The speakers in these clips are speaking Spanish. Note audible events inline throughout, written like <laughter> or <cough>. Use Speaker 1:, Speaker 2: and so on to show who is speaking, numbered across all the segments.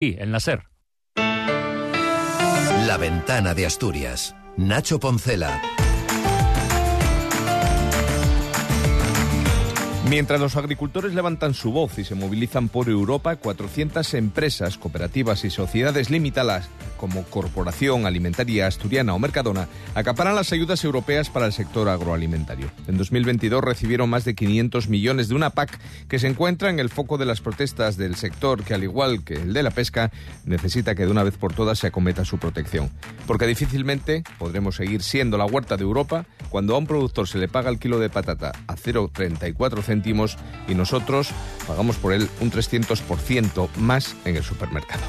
Speaker 1: Y en la SER.
Speaker 2: La ventana de Asturias. Nacho Poncela.
Speaker 3: Mientras los agricultores levantan su voz y se movilizan por Europa, 400 empresas, cooperativas y sociedades limitadas como Corporación Alimentaria Asturiana o Mercadona acaparan las ayudas europeas para el sector agroalimentario. En 2022 recibieron más de 500 millones de una PAC que se encuentra en el foco de las protestas del sector que, al igual que el de la pesca, necesita que de una vez por todas se acometa su protección. Porque difícilmente podremos seguir siendo la huerta de Europa cuando a un productor se le paga el kilo de patata a 0,34 céntimos y nosotros pagamos por él un 300% más en el supermercado.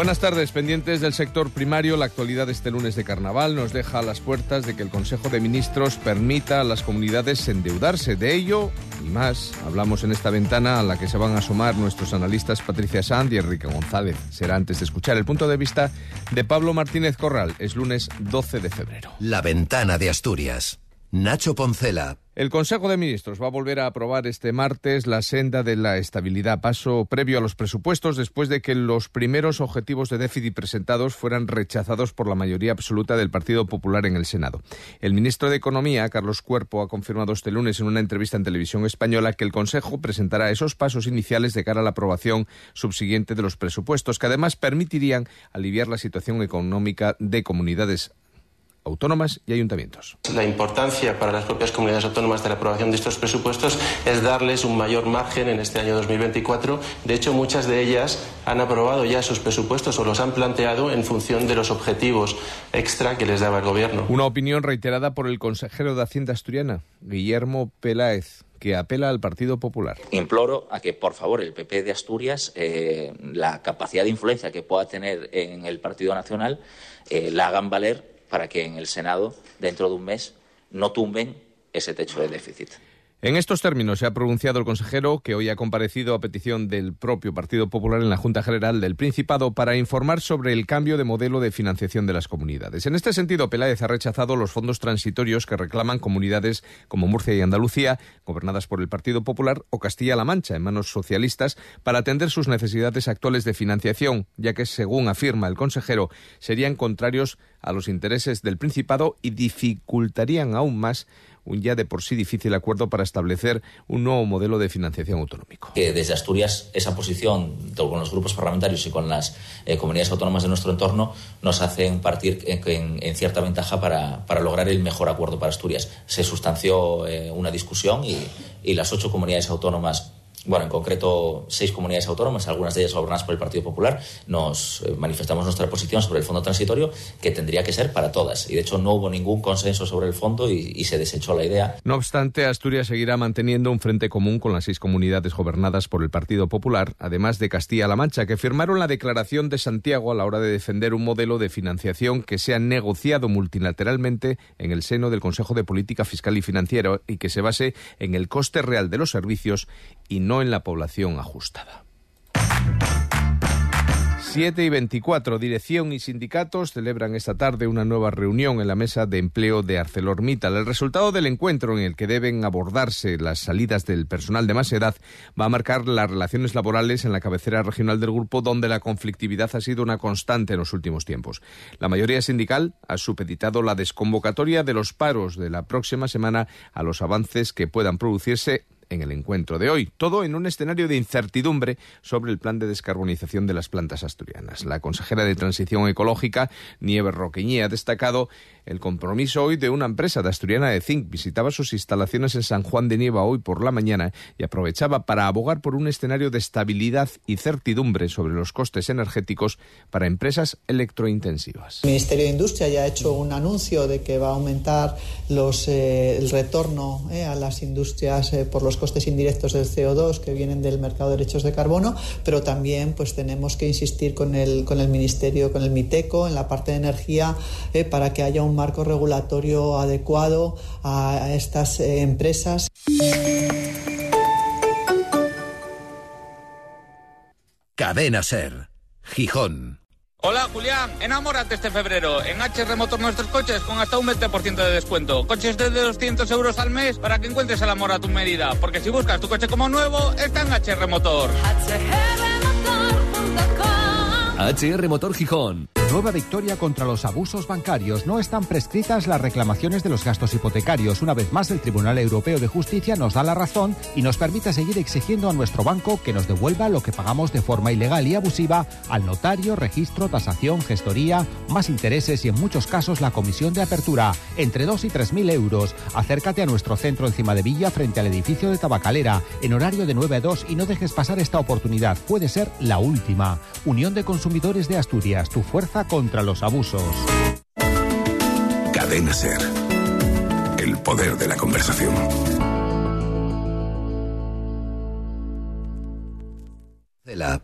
Speaker 3: Buenas tardes, pendientes del sector primario. La actualidad este lunes de carnaval nos deja a las puertas de que el Consejo de Ministros permita a las comunidades endeudarse. De ello y más hablamos en esta ventana a la que se van a asomar nuestros analistas Patricia Sand y Enrique González. Será antes de escuchar el punto de vista de Pablo Martínez Corral. Es lunes 12 de febrero.
Speaker 2: La ventana de Asturias. Nacho Poncela.
Speaker 3: El Consejo de Ministros va a volver a aprobar este martes la senda de la estabilidad, paso previo a los presupuestos después de que los primeros objetivos de déficit presentados fueran rechazados por la mayoría absoluta del Partido Popular en el Senado. El ministro de Economía, Carlos Cuerpo, ha confirmado este lunes en una entrevista en televisión española que el Consejo presentará esos pasos iniciales de cara a la aprobación subsiguiente de los presupuestos, que además permitirían aliviar la situación económica de comunidades autónomas y ayuntamientos.
Speaker 4: La importancia para las propias comunidades autónomas de la aprobación de estos presupuestos es darles un mayor margen en este año 2024. De hecho, muchas de ellas han aprobado ya sus presupuestos o los han planteado en función de los objetivos extra que les daba el Gobierno.
Speaker 3: Una opinión reiterada por el consejero de Hacienda asturiana, Guillermo Peláez que apela al Partido Popular.
Speaker 5: Imploro a que, por favor, el PP de Asturias, eh, la capacidad de influencia que pueda tener en el Partido Nacional, eh, la hagan valer para que en el Senado, dentro de un mes, no tumben ese techo de déficit.
Speaker 3: En estos términos se ha pronunciado el consejero que hoy ha comparecido a petición del propio Partido Popular en la Junta General del Principado para informar sobre el cambio de modelo de financiación de las comunidades. En este sentido, Peláez ha rechazado los fondos transitorios que reclaman comunidades como Murcia y Andalucía, gobernadas por el Partido Popular, o Castilla-La Mancha, en manos socialistas, para atender sus necesidades actuales de financiación, ya que, según afirma el consejero, serían contrarios a los intereses del Principado y dificultarían aún más un ya de por sí difícil acuerdo para establecer un nuevo modelo de financiación autonómico.
Speaker 5: Que desde Asturias esa posición con los grupos parlamentarios y con las eh, comunidades autónomas de nuestro entorno nos hacen partir en, cierta ventaja para, lograr el mejor acuerdo para Asturias. Se sustanció eh, una discusión y las ocho comunidades autónomas bueno, en concreto seis comunidades autónomas, algunas de ellas gobernadas por el Partido Popular, nos eh, manifestamos nuestra posición sobre el fondo transitorio, que tendría que ser para todas. Y de hecho no hubo ningún consenso sobre el fondo y, se desechó la idea.
Speaker 3: No obstante, Asturias seguirá manteniendo un frente común con las seis comunidades gobernadas por el Partido Popular, además de Castilla-La Mancha, que firmaron la declaración de Santiago a la hora de defender un modelo de financiación que sea negociado multilateralmente en el seno del Consejo de Política Fiscal y Financiera y que se base en el coste real de los servicios y no en la población ajustada. 7 y 24, Dirección y sindicatos celebran esta tarde una nueva reunión en la mesa de empleo de ArcelorMittal. El resultado del encuentro en el que deben abordarse las salidas del personal de más edad va a marcar las relaciones laborales en la cabecera regional del grupo, donde la conflictividad ha sido una constante en los últimos tiempos. La mayoría sindical ha supeditado la desconvocatoria de los paros de la próxima semana a los avances que puedan producirse en el encuentro de hoy. Todo en un escenario de incertidumbre sobre el plan de descarbonización de las plantas asturianas. La consejera de Transición Ecológica, Nieves Roqueñí, ha destacado el compromiso hoy de una empresa de asturiana de zinc. Visitaba sus instalaciones en San Juan de Nieva hoy por la mañana y aprovechaba para abogar por un escenario de estabilidad y certidumbre sobre los costes energéticos para empresas electrointensivas.
Speaker 6: El Ministerio de Industria ya ha hecho un anuncio de que va a aumentar los, eh, el retorno eh, a las industrias eh, por los costes indirectos del CO2 que vienen del mercado de derechos de carbono, pero también pues tenemos que insistir con el, con el Ministerio, con el MITECO en la parte de energía eh, para que haya un marco regulatorio adecuado a estas eh, empresas.
Speaker 2: Cadena Ser, Gijón.
Speaker 1: Hola Julián, enamórate este febrero. En HR Motor nuestros coches con hasta un 20% de descuento. Coches desde 200 euros al mes para que encuentres el amor a tu medida. Porque si buscas tu coche como nuevo, está en HR Motor.
Speaker 7: HR Motor Gijón.
Speaker 8: Nueva victoria contra los abusos bancarios. No están prescritas las reclamaciones de los gastos hipotecarios. Una vez más, el Tribunal Europeo de Justicia nos da la razón y nos permite seguir exigiendo a nuestro banco que nos devuelva lo que pagamos de forma ilegal y abusiva al notario, registro, tasación, gestoría, más intereses y en muchos casos la comisión de apertura, entre 2 y 3 mil euros. Acércate a nuestro centro encima de Villa frente al edificio de Tabacalera en horario de 9 a 2 y no dejes pasar esta oportunidad. Puede ser la última. Unión de Consumidores de Asturias, tu fuerza contra los abusos.
Speaker 7: Cadena Ser. El poder de la conversación.
Speaker 2: La,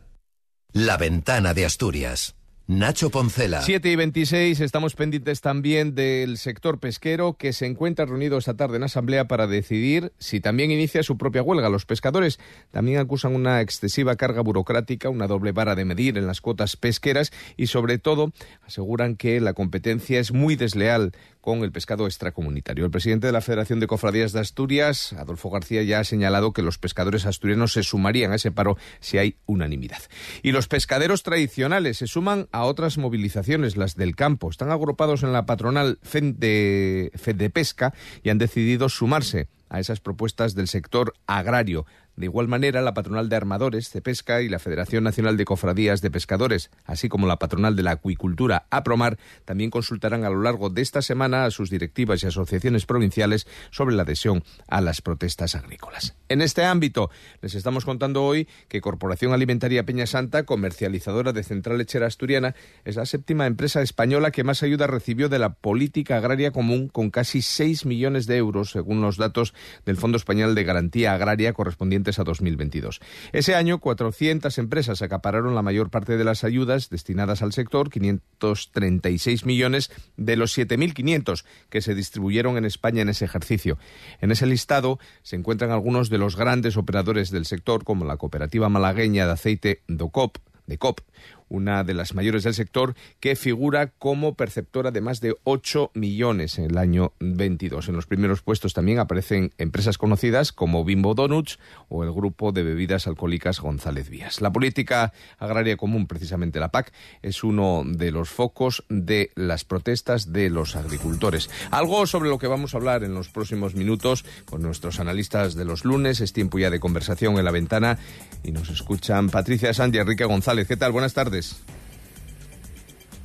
Speaker 2: la ventana de Asturias. Nacho Poncela.
Speaker 3: 7 y 26, estamos pendientes también del sector pesquero que se encuentra reunido esta tarde en asamblea para decidir si también inicia su propia huelga. Los pescadores también acusan una excesiva carga burocrática, una doble vara de medir en las cuotas pesqueras y sobre todo aseguran que la competencia es muy desleal con el pescado extracomunitario. El presidente de la Federación de Cofradías de Asturias, Adolfo García, ya ha señalado que los pescadores asturianos se sumarían a ese paro si hay unanimidad. Y los pescaderos tradicionales se suman a otras movilizaciones, las del campo. Están agrupados en la patronal de, de Pesca y han decidido sumarse a esas propuestas del sector agrario. De igual manera, la patronal de armadores, Pesca y la Federación Nacional de Cofradías de Pescadores, así como la patronal de la acuicultura, APROMAR, también consultarán a lo largo de esta semana a sus directivas y asociaciones provinciales sobre la adhesión a las protestas agrícolas. En este ámbito, les estamos contando hoy que Corporación Alimentaria Peña Santa, comercializadora de Central Lechera Asturiana, es la séptima empresa española que más ayuda recibió de la política agraria común, con casi 6 millones de euros, según los datos del Fondo Español de Garantía Agraria correspondiente a 2022. Ese año, 400 empresas acapararon la mayor parte de las ayudas destinadas al sector, 536 millones de los 7.500 que se distribuyeron en España en ese ejercicio. En ese listado se encuentran algunos de los grandes operadores del sector, como la cooperativa malagueña de aceite DOCOP, de COP, una de las mayores del sector, que figura como perceptora de más de 8 millones en el año 22. En los primeros puestos también aparecen empresas conocidas como Bimbo Donuts o el grupo de bebidas alcohólicas González Vías. La política agraria común, precisamente la PAC, es uno de los focos de las protestas de los agricultores. Algo sobre lo que vamos a hablar en los próximos minutos con nuestros analistas de los lunes. Es tiempo ya de conversación en la ventana y nos escuchan Patricia y Enrique González. ¿Qué tal? Buenas tardes.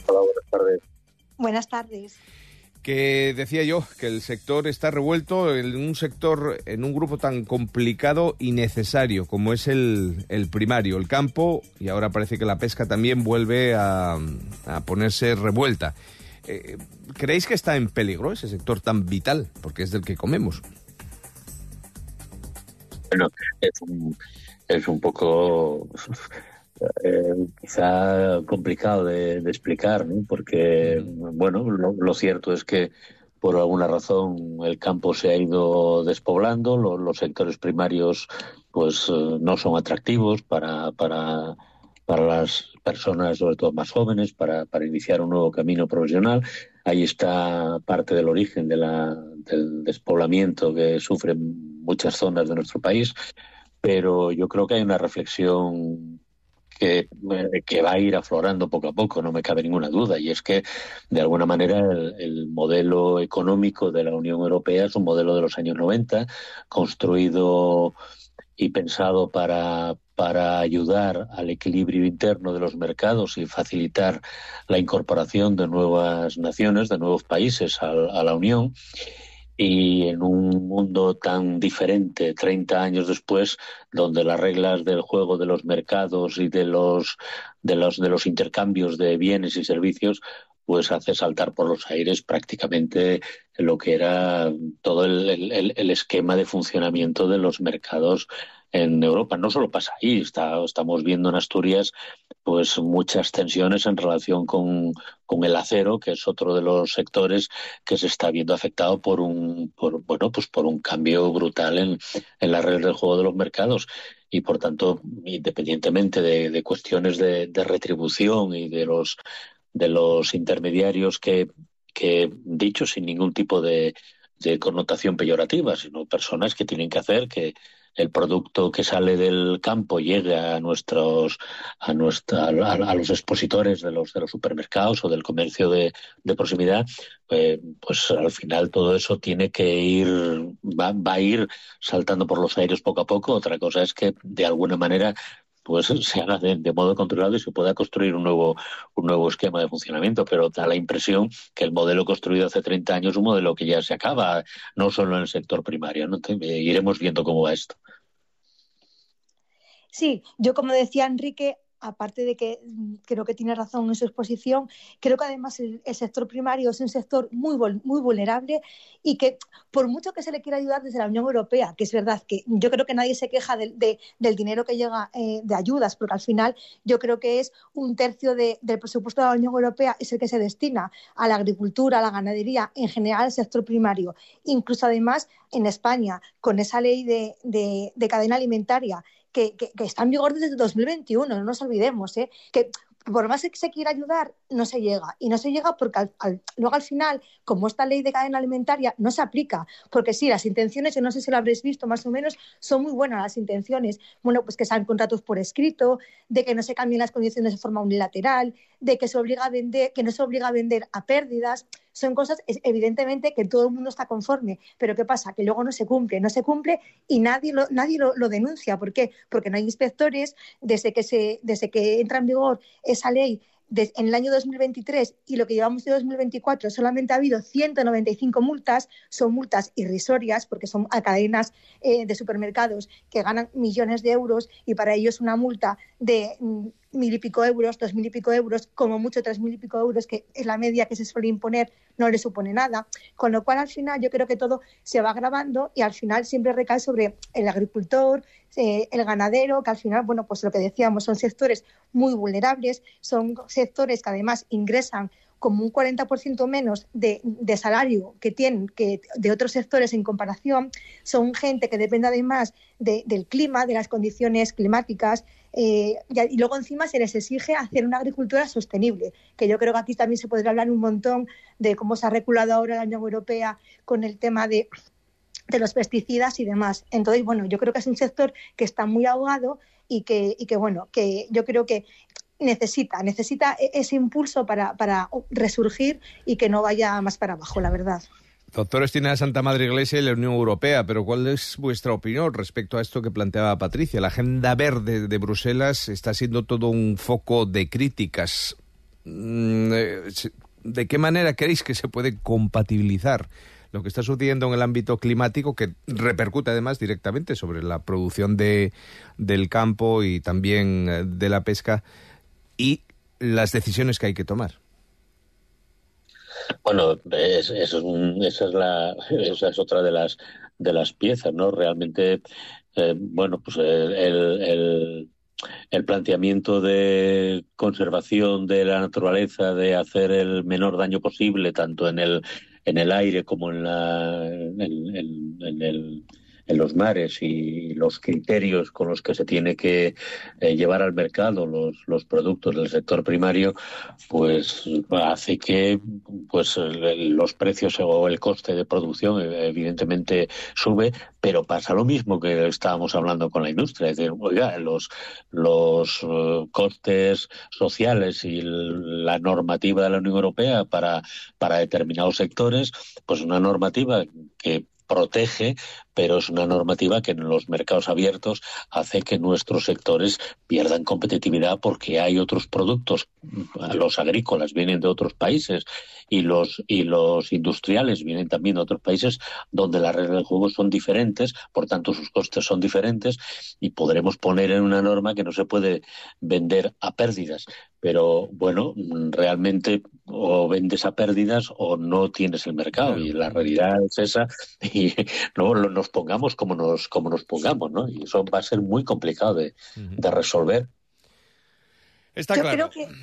Speaker 9: Hola, buenas tardes.
Speaker 10: Buenas tardes.
Speaker 3: Que decía yo que el sector está revuelto en un sector, en un grupo tan complicado y necesario como es el, primario, el campo, y ahora parece que la pesca también vuelve a, ponerse revuelta. Eh, ¿Creéis que está en peligro ese sector tan vital? Porque es del que comemos.
Speaker 9: Bueno, es un, es un poco eh, quizá complicado de, explicar, ¿no? porque, bueno, lo, cierto es que por alguna razón el campo se ha ido despoblando, los sectores primarios pues eh, no son atractivos para, para, para las personas, sobre todo más jóvenes, para, para iniciar un nuevo camino profesional. Ahí está parte del origen de la, del despoblamiento que sufren muchas zonas de nuestro país, pero yo creo que hay una reflexión que, que, va a ir aflorando poco a poco, no me cabe ninguna duda. Y es que, de alguna manera, el, modelo económico de la Unión Europea es un modelo de los años 90, construido y pensado para, para ayudar al equilibrio interno de los mercados y facilitar la incorporación de nuevas naciones, de nuevos países a, a la Unión y en un mundo tan diferente 30 años después donde las reglas del juego de los mercados y de los de los de los intercambios de bienes y servicios pues hace saltar por los aires prácticamente lo que era todo el, el esquema de funcionamiento de los mercados en Europa. No solo pasa ahí, está, estamos viendo en Asturias pues muchas tensiones en relación con, con, el acero, que es otro de los sectores que se está viendo afectado por un por, bueno pues por un cambio brutal en, en las reglas del juego de los mercados. y por tanto, independientemente de, cuestiones de, retribución y de los de los intermediarios que, que dicho sin ningún tipo de connotación peyorativa, sino personas que tienen que hacer que el producto que sale del campo llegue a nuestros a nuestra a, los expositores de los de los supermercados o del comercio de, de proximidad eh, pues al final todo eso tiene que ir va, va a ir saltando por los aires poco a poco. Otra cosa es que de alguna manera pues <laughs> se haga de, modo controlado y se pueda construir un nuevo, un nuevo esquema de funcionamiento, pero da la impresión que el modelo construido hace 30 años es un modelo que ya se acaba, no solo en el sector primario. ¿no? iremos viendo cómo va esto.
Speaker 10: Sí, yo como decía Enrique, aparte de que mm, creo que tiene razón en su exposición, creo que además el, sector primario es un sector muy, muy vulnerable y que por mucho que se le quiera ayudar desde la Unión Europea, que es verdad que yo creo que nadie se queja del dinero que llega eh, de ayudas, porque al final yo creo que es un tercio del presupuesto de la Unión Europea es el que se destina a la agricultura, a la ganadería, en general al sector primario. Incluso además en España, con esa ley de cadena alimentaria que, está en vigor desde 2021, no nos olvidemos, ¿eh? que por más que se quiera ayudar, no se llega. Y no se llega porque luego al final, como esta ley de cadena alimentaria no se aplica, porque sí, las intenciones, yo no sé si lo habréis visto más o menos, son muy buenas las intenciones. Bueno, pues que sean contratos por escrito, de que no se cambien las condiciones de forma unilateral, de que se obliga a vender, que no se obliga a vender a pérdidas. Son cosas, evidentemente, que todo el mundo está conforme. Pero ¿qué pasa? Que luego no se cumple, no se cumple y nadie lo, nadie lo, denuncia. ¿Por qué? Porque no hay inspectores. Desde que, se, desde que entra en vigor esa ley en el año 2023 y lo que llevamos de 2024 solamente ha habido 195 multas, son multas irrisorias porque son a cadenas eh, de supermercados que ganan millones de euros y para ellos una multa de mm, mil y pico euros, dos mil y pico euros, como mucho tres mil y pico euros, que es la media que se suele imponer, no le supone nada. Con lo cual, al final, yo creo que todo se va agravando y al final siempre recae sobre el agricultor, eh, el ganadero, que al final, bueno, pues lo que decíamos, son sectores muy vulnerables, son sectores que además ingresan como un 40% menos de, de, salario que tienen que de otros sectores en comparación, son gente que depende además del clima, de las condiciones climáticas, eh, y, luego encima se les exige hacer una agricultura sostenible, que yo creo que aquí también se podría hablar un montón de cómo se ha reculado ahora la Unión Europea con el tema de de los pesticidas y demás. Entonces, bueno, yo creo que es un sector que está muy ahogado y que, y que bueno, que yo creo que necesita, necesita e-, ese impulso para, para resurgir y que no vaya más para abajo, la verdad.
Speaker 3: Doctor Estina Santa Madre Iglesia y la Unión Europea, pero ¿cuál es vuestra opinión respecto a esto que planteaba Patricia? La agenda verde de Bruselas está siendo todo un foco de críticas. Mm, eh, ¿De qué manera creéis que se puede compatibilizar lo que está sucediendo en el ámbito climático, que repercute además directamente sobre la producción de, del campo y también eh, de la pesca, y las decisiones que hay que tomar.
Speaker 9: Bueno, esa es otra de las de las piezas, ¿no? Realmente, eh, bueno, pues el, el, el, planteamiento de conservación de la naturaleza, de hacer el menor daño posible, tanto en el en el aire como en, la, en el en los mares y los criterios con los que se tiene que eh, llevar al mercado los, los productos del sector primario, pues hace que pues los precios o el coste de producción eh, evidentemente sube, pero pasa lo mismo que estábamos hablando con la industria, es decir, oiga, los, los eh, costes sociales y la normativa de la Unión Europea para, para determinados sectores, pues una normativa que protege, pero es una normativa que en los mercados abiertos hace que nuestros sectores pierdan competitividad porque hay otros productos, los agrícolas vienen de otros países y los y los industriales vienen también de otros países donde las reglas del juego son diferentes, por tanto sus costes son diferentes y podremos poner en una norma que no se puede vender a pérdidas, pero bueno, realmente o vendes a pérdidas o no tienes el mercado. Y la realidad es esa <laughs> y no nos pongamos como nos como nos pongamos, ¿no? Y eso va a ser muy complicado de, de resolver
Speaker 3: Está
Speaker 10: Yo
Speaker 3: claro.
Speaker 10: creo que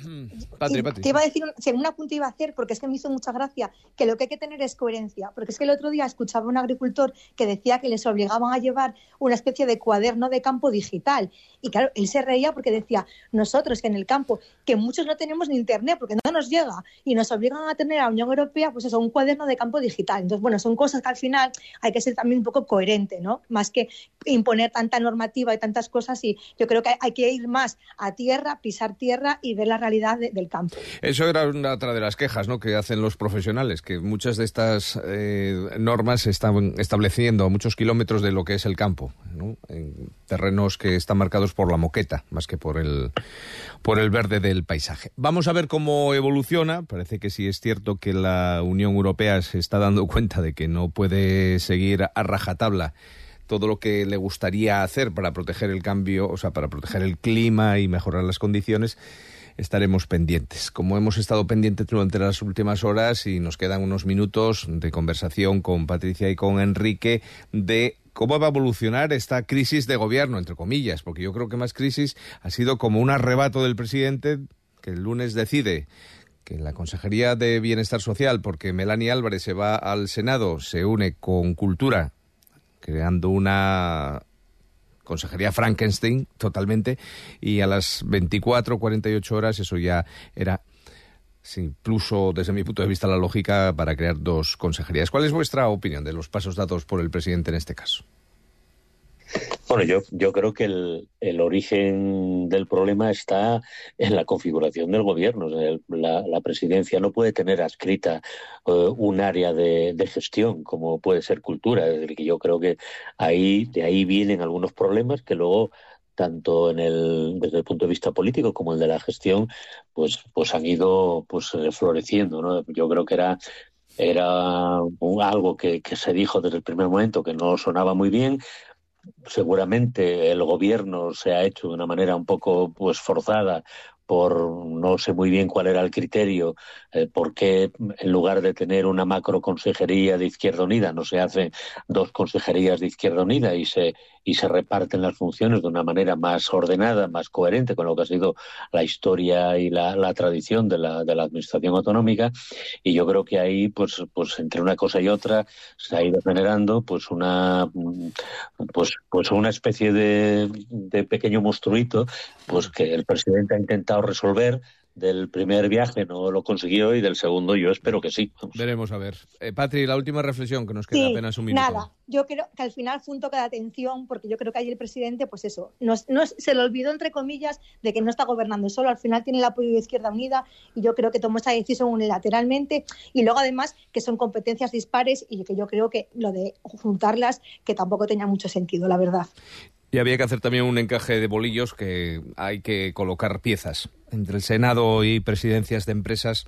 Speaker 3: Patri,
Speaker 10: te iba a decir, una punta iba a hacer, porque es que me hizo mucha gracia, que lo que hay que tener es coherencia. Porque es que el otro día escuchaba a un agricultor que decía que les obligaban a llevar una especie de cuaderno de campo digital. Y claro, él se reía porque decía, nosotros que en el campo, que muchos no tenemos ni internet porque no nos llega, y nos obligan a tener a la Unión Europea, pues eso, un cuaderno de campo digital. Entonces, bueno, son cosas que al final hay que ser también un poco coherente, ¿no? Más que imponer tanta normativa y tantas cosas. Y yo creo que hay que ir más a tierra, pisar tierra y ver la realidad de- del campo.
Speaker 3: Eso era una otra de las quejas ¿no? que hacen los profesionales, que muchas de estas eh, normas se están estableciendo a muchos kilómetros de lo que es el campo, en terrenos que están marcados por la moqueta, más que por el, por el verde del paisaje. Vamos a ver cómo evoluciona. Parece que sí es cierto que la Unión Europea se está dando cuenta de que no puede seguir a rajatabla todo lo que le gustaría hacer para proteger el cambio, o sea, para proteger el clima y mejorar las condiciones, estaremos pendientes. Como hemos estado pendientes durante las últimas horas y nos quedan unos minutos de conversación con Patricia y con Enrique de cómo va a evolucionar esta crisis de gobierno, entre comillas, porque yo creo que más crisis ha sido como un arrebato del presidente que el lunes decide que la Consejería de Bienestar Social, porque Melanie Álvarez se va al Senado, se une con Cultura, creando una consejería Frankenstein totalmente, y a las 24, 48 horas eso ya era, incluso desde mi punto de vista, la lógica para crear dos consejerías. ¿Cuál es vuestra opinión de los pasos dados por el presidente en este caso?
Speaker 9: Bueno, yo, yo creo que el, el origen del problema está en la configuración del gobierno. La, presidencia no puede tener adscrita eh, un área de, de gestión como puede ser cultura. Es decir, que yo creo que ahí, de ahí vienen algunos problemas que luego tanto en el, desde el punto de vista político como el de la gestión, pues, pues han ido pues floreciendo, ¿no? Yo creo que era era un- algo que, que se dijo desde el primer momento que no sonaba muy bien, seguramente el gobierno se ha hecho de una manera un poco pues forzada por no sé muy bien cuál era el criterio, eh, por qué en lugar de tener una macro consejería de Izquierda Unida no se hacen dos consejerías de Izquierda Unida y se y se reparten las funciones de una manera más ordenada, más coherente con lo que ha sido la historia y la, tradición de la, de la administración autonómica. Y yo creo que ahí, pues, pues entre una cosa y otra, se ha ido generando pues una mm, pues, pues una especie de, de pequeño monstruito pues que el presidente ha intentado resolver del primer viaje no lo consiguió y del segundo yo espero que sí. Vamos.
Speaker 3: Veremos a ver. Eh, Patri, la última reflexión, que nos queda
Speaker 10: Sí,
Speaker 3: apenas un minuto.
Speaker 10: Nada, yo creo que al final fue un toque de atención, porque yo creo que ahí el presidente, pues eso, nos, nos- se le olvidó, entre comillas, de que no está gobernando solo, al final tiene el apoyo de Izquierda Unida y yo creo que tomó esa decisión unilateralmente y luego además que son competencias dispares y que yo creo que lo de juntarlas, que tampoco tenía mucho sentido, la verdad.
Speaker 3: Y había que hacer también un encaje de bolillos que hay que colocar piezas. Entre el Senado y presidencias de empresas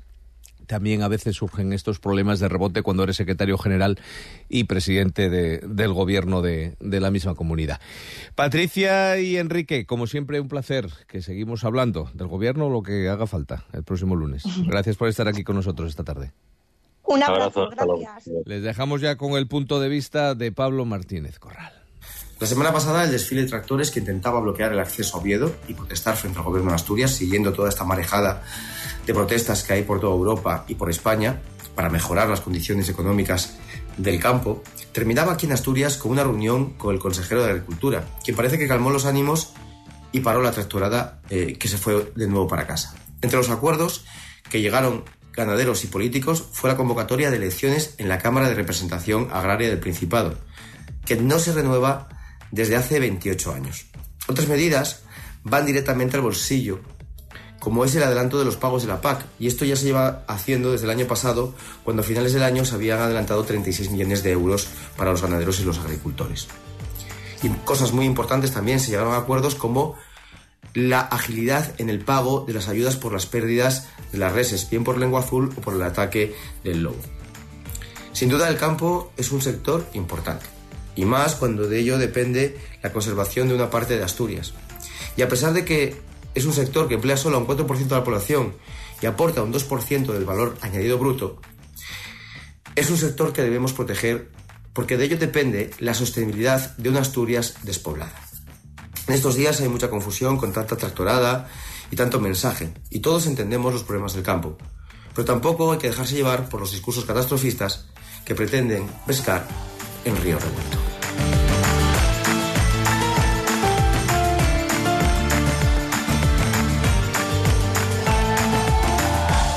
Speaker 3: también a veces surgen estos problemas de rebote cuando eres secretario general y presidente de- del gobierno de, de la misma comunidad. Patricia y Enrique, como siempre, un placer que seguimos hablando del gobierno lo que haga falta el próximo lunes. <laughs> Gracias por estar aquí con nosotros esta tarde.
Speaker 10: Un abrazo, gracias.
Speaker 3: Les dejamos ya con el punto de vista de Pablo Martínez Corral.
Speaker 11: La semana pasada, el desfile de tractores que intentaba bloquear el acceso a Oviedo y protestar frente al gobierno de Asturias, siguiendo toda esta marejada de protestas que hay por toda Europa y por España para mejorar las condiciones económicas del campo, terminaba aquí en Asturias con una reunión con el consejero de Agricultura, quien parece que calmó los ánimos y paró la tractorada eh, que se fue de nuevo para casa. Entre los acuerdos que llegaron ganaderos y políticos fue la convocatoria de elecciones en la Cámara de Representación Agraria del Principado, que no se renueva desde hace 28 años. Otras medidas van directamente al bolsillo, como es el adelanto de los pagos de la PAC, y esto ya se lleva haciendo desde el año pasado, cuando a finales del año se habían adelantado 36 millones de euros para los ganaderos y los agricultores. Y cosas muy importantes también se llegaron a acuerdos como la agilidad en el pago de las ayudas por las pérdidas de las reses, bien por lengua azul o por el ataque del lobo. Sin duda el campo es un sector importante, y más cuando de ello depende la conservación de una parte de Asturias. Y a pesar de que es un sector que emplea solo a un 4% de la población y aporta un 2% del valor añadido bruto, es un sector que debemos proteger porque de ello depende la sostenibilidad de una Asturias despoblada. En estos días hay mucha confusión con tanta tractorada y tanto mensaje, y todos entendemos los problemas del campo. Pero tampoco hay que dejarse llevar por los discursos catastrofistas que pretenden pescar en río revuelto.